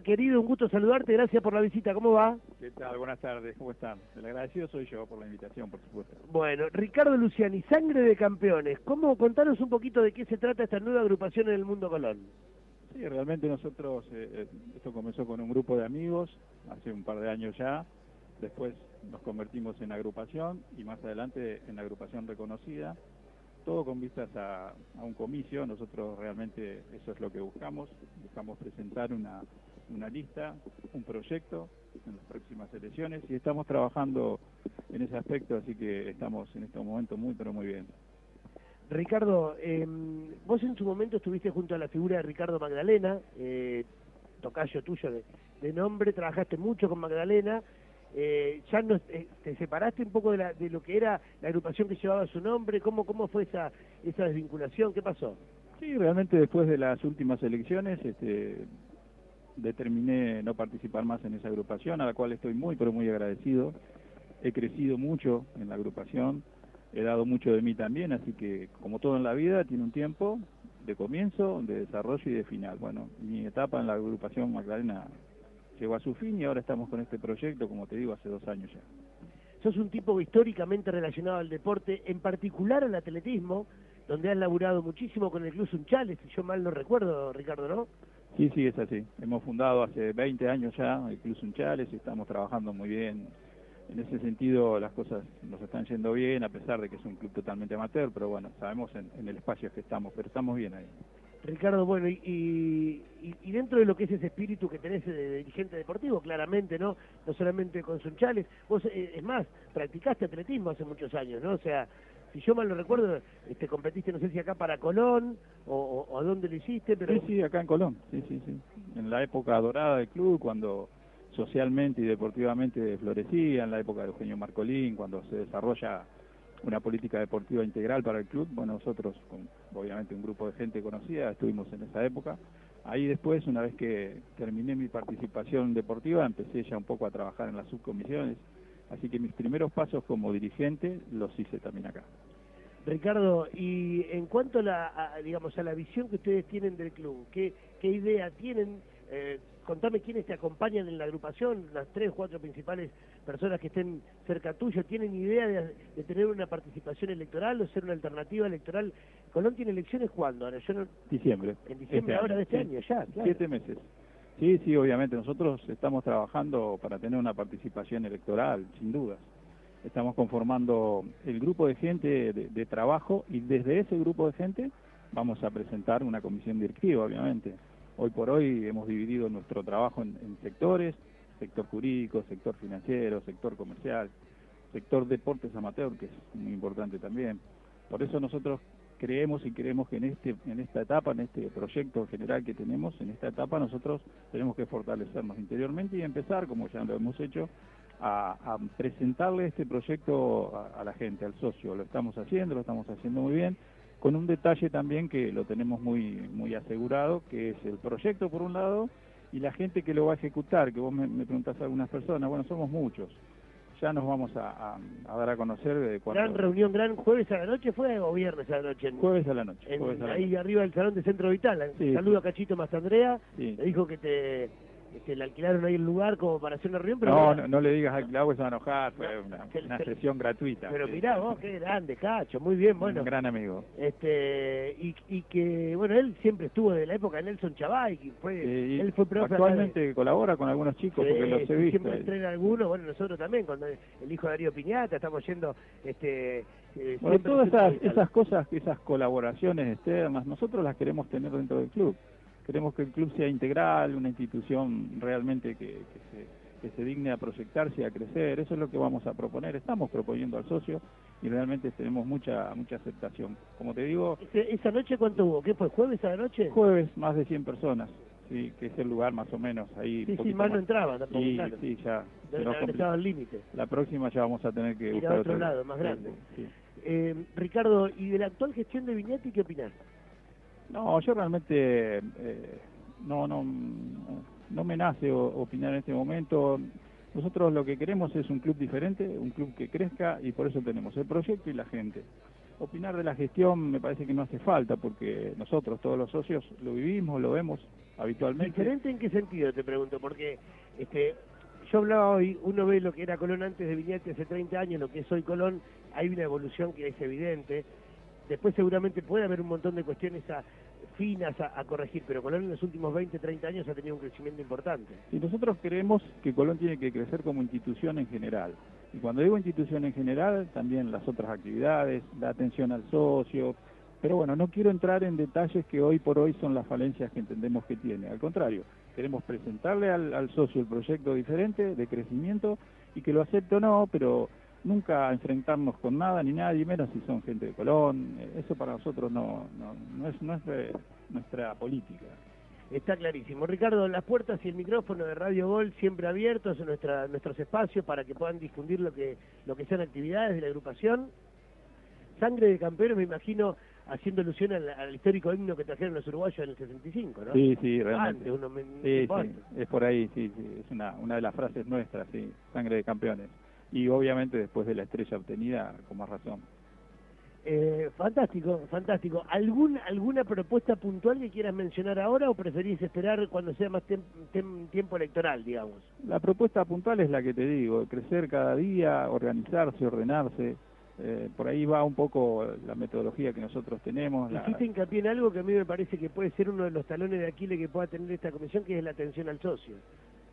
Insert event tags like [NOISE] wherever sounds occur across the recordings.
Querido, un gusto saludarte, gracias por la visita, ¿cómo va? ¿Qué tal? Buenas tardes, ¿cómo están? El agradecido soy yo por la invitación, por supuesto. Bueno, Ricardo Luciani, Sangre de Campeones, ¿cómo contanos un poquito de qué se trata esta nueva agrupación en el Mundo Colón? Sí, realmente nosotros, eh, eh, esto comenzó con un grupo de amigos, hace un par de años ya, después nos convertimos en agrupación y más adelante en agrupación reconocida, todo con vistas a, un comicio, nosotros realmente eso es lo que buscamos, buscamos presentar una, una lista, un proyecto en las próximas elecciones y estamos trabajando en ese aspecto, así que estamos en este momento muy pero muy bien. Ricardo, em, vos en su momento estuviste junto a la figura de Ricardo Magdalena, eh, tocayo tuyo de nombre, trabajaste mucho con Magdalena, eh, ya no, eh, te separaste un poco de, la, de, lo que era la agrupación que llevaba su nombre, ¿cómo, cómo fue esa, esa desvinculación? ¿Qué pasó? Sí, realmente después de las últimas elecciones este, determiné no participar más en esa agrupación, a la cual estoy muy, pero muy agradecido. He crecido mucho en la agrupación, he dado mucho de mí también, así que como todo en la vida tiene un tiempo de comienzo, de desarrollo y de final. Bueno, mi etapa en la agrupación Magdalena llegó a su fin y ahora estamos con este proyecto, como te digo, hace dos años ya. Sos un tipo históricamente relacionado al deporte, en particular al atletismo, donde has laburado muchísimo con el Club Sunchales, si yo mal no recuerdo, Ricardo, ¿no? Sí, sí, es así. Hemos fundado hace 20 años ya el Club Sunchales y estamos trabajando muy bien. En ese sentido las cosas nos están yendo bien, a pesar de que es un club totalmente amateur, pero bueno, sabemos en el espacio que estamos, pero estamos bien ahí. Ricardo, bueno, y, y, dentro de lo que es ese espíritu que tenés de, dirigente deportivo, claramente, ¿no? No solamente con Sunchales, vos, eh, es más, practicaste atletismo hace muchos años, ¿no? O sea, si yo mal no recuerdo, este, competiste, no sé si acá para Colón, o, a dónde lo hiciste, pero... Sí, sí, acá en Colón, sí, sí, sí. En la época dorada del club, cuando socialmente y deportivamente florecía, en la época de Eugenio Marcolín, cuando se desarrolla una política deportiva integral para el club. Bueno, nosotros, con obviamente un grupo de gente conocida, estuvimos en esa época. Ahí después, una vez que terminé mi participación deportiva, empecé ya un poco a trabajar en las subcomisiones. Así que mis primeros pasos como dirigente los hice también acá. Ricardo, y en cuanto a la, digamos, a la visión que ustedes tienen del club, ¿qué, qué idea tienen eh, contame quiénes te acompañan en la agrupación, las tres, o cuatro principales personas que estén cerca tuyo, ¿tienen idea de, tener una participación electoral o ser una alternativa electoral? Colón tiene elecciones cuándo? Ahora, yo Diciembre. En diciembre este ahora de este año, ya, Siete meses. Sí, sí, obviamente. Nosotros estamos trabajando para tener una participación electoral, sin dudas. Estamos conformando el grupo de gente de trabajo y desde ese grupo de gente vamos a presentar una comisión directiva, obviamente. Hoy por hoy hemos dividido nuestro trabajo en, sectores, sector jurídico, sector financiero, sector comercial, sector deportes amateur, que es muy importante también. Por eso nosotros creemos y creemos que en este en esta etapa, en este proyecto general que tenemos, en esta etapa nosotros tenemos que fortalecernos interiormente y empezar, como ya lo hemos hecho, a, presentarle este proyecto a, la gente, al socio. Lo estamos haciendo, lo estamos haciendo muy bien con un detalle también que lo tenemos muy, muy asegurado, que es el proyecto por un lado y la gente que lo va a ejecutar, que vos me, me preguntás a algunas personas, bueno, somos muchos. Ya nos vamos a, dar a conocer de cuándo... Gran reunión, gran jueves a la noche fue o viernes a la noche. jueves a la noche. ahí arriba del salón de Centro Vital. Saludo a Cachito Mastandrea. Le dijo que te este, le alquilaron ahí el lugar como para hacer una reunión. Pero no, no, le digas alquilado, pues se va a enojar, fue una, [LAUGHS] [LAUGHS] sesión gratuita. Pero mirá vos, qué grande, Cacho, muy bien, bueno. Un gran amigo. Este, y, y que, bueno, él siempre estuvo de la época de Nelson Chavay, que fue, él fue profe Actualmente colabora con algunos chicos, porque los he visto. Siempre entrena algunos, bueno, nosotros también, cuando el hijo de Darío Piñata, estamos yendo, este... Eh, bueno, todas esas, esas cosas, esas colaboraciones externas, nosotros las queremos tener dentro del club. Queremos que el club sea integral, una institución realmente que, se, que se digne a proyectarse, a crecer. Eso es lo que vamos a proponer. Estamos proponiendo al socio y realmente tenemos mucha mucha aceptación. Como te digo... ¿Esa noche cuánto hubo? ¿Qué fue? ¿Jueves a la noche? Jueves, más de 100 personas. Sí, que es el lugar más o menos ahí. Sí, sí, más no entraba tampoco. Sí, sí, ya. al límite. La próxima ya vamos a tener que Ir a otro, lado, más grande. Eh, Ricardo, ¿y de la actual gestión de Viñati qué opinás? No, yo realmente eh, no, no, no me nace opinar en este momento. Nosotros lo que queremos es un club diferente, un club que crezca y por eso tenemos el proyecto y la gente. Opinar de la gestión me parece que no hace falta porque nosotros, todos los socios, lo vivimos, lo vemos habitualmente. ¿Diferente en qué sentido, te pregunto? Porque este, yo hablaba hoy, uno ve lo que era Colón antes de Viñete hace 30 años, lo que es hoy Colón, hay una evolución que es evidente. Después seguramente puede haber un montón de cuestiones a, finas a, corregir, pero Colón en los últimos 20, 30 años ha tenido un crecimiento importante. Y nosotros creemos que Colón tiene que crecer como institución en general. Y cuando digo institución en general, también las otras actividades, la atención al socio, pero bueno, no quiero entrar en detalles que hoy por hoy son las falencias que entendemos que tiene. Al contrario, queremos presentarle al, al socio el proyecto diferente de crecimiento y que lo acepte o no, pero nunca enfrentarnos con nada ni nadie, menos si son gente de Colón. Eso para nosotros no, no, es, no es nuestra política. Está clarísimo. Ricardo, las puertas y el micrófono de Radio Gol siempre abiertos en nuestra, nuestros espacios para que puedan difundir lo que, lo que sean actividades de la agrupación. Sangre de campeones, me imagino, haciendo alusión al, histórico himno que trajeron los uruguayos en el 65, ¿no? Sí, sí, realmente. sí, sí, es por ahí, sí, sí, es una, una de las frases nuestras, sí, sangre de campeones y obviamente después de la estrella obtenida, con más razón. Eh, fantástico, fantástico. ¿Algún, ¿Alguna propuesta puntual que quieras mencionar ahora o preferís esperar cuando sea más tiempo electoral, digamos? La propuesta puntual es la que te digo, crecer cada día, organizarse, ordenarse. Eh, por ahí va un poco la metodología que nosotros tenemos. Hiciste hincapié en algo que a mí me parece que puede ser uno de los talones de Aquiles que pueda tener esta comisión, que es la atención al socio.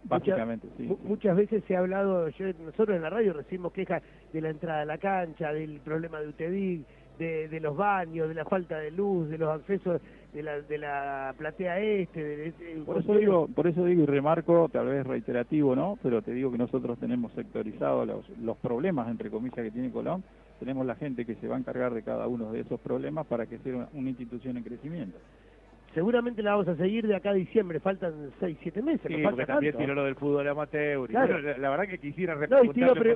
Básicamente, sí, Muchas veces se ha hablado, nosotros en la radio recibimos quejas de la entrada a la cancha, del problema de UTEDIG, de, los baños, de la falta de luz, de los accesos de la, de la platea este. por, eso digo, por eso digo y remarco, tal vez reiterativo, ¿no? Pero te digo que nosotros tenemos sectorizado los, los problemas, entre comillas, que tiene Colón. Tenemos la gente que se va a encargar de cada uno de esos problemas para que sea una institución en crecimiento seguramente la vamos a seguir de acá a diciembre, faltan 6, 7 meses. Sí, porque también tiene lo del fútbol amateur. la, verdad que quisiera no,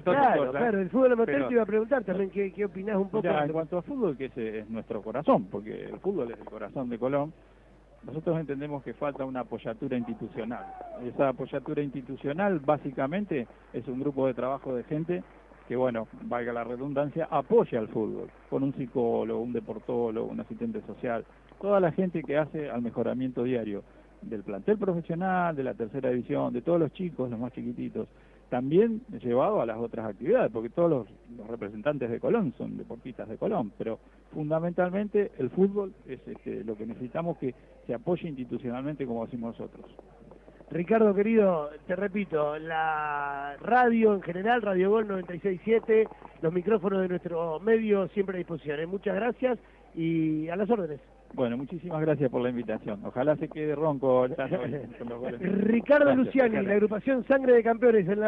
claro, claro, el fútbol amateur te iba a preguntar también qué, qué opinás un poco. en cuanto al fútbol, que ese es nuestro corazón, porque el fútbol es el corazón de Colón, nosotros entendemos que falta una apoyatura institucional. Esa apoyatura institucional básicamente es un grupo de trabajo de gente que, bueno, valga la redundancia, apoya al fútbol, con un psicólogo, un deportólogo, un asistente social, toda la gente que hace al mejoramiento diario del plantel profesional, de la tercera división, de todos los chicos, los más chiquititos, también llevado a las otras actividades, porque todos los, representantes de Colón son deportistas de Colón, pero fundamentalmente el fútbol es este, lo que necesitamos que se apoye institucionalmente como decimos nosotros. Ricardo querido, te repito, la radio en general, Radio Gol 967, los micrófonos de nuestro medio siempre a disposición. ¿eh? Muchas gracias y a las órdenes. Bueno, muchísimas gracias por la invitación. Ojalá se quede ronco. Ricardo Luciani, la agrupación Sangre de Campeones en la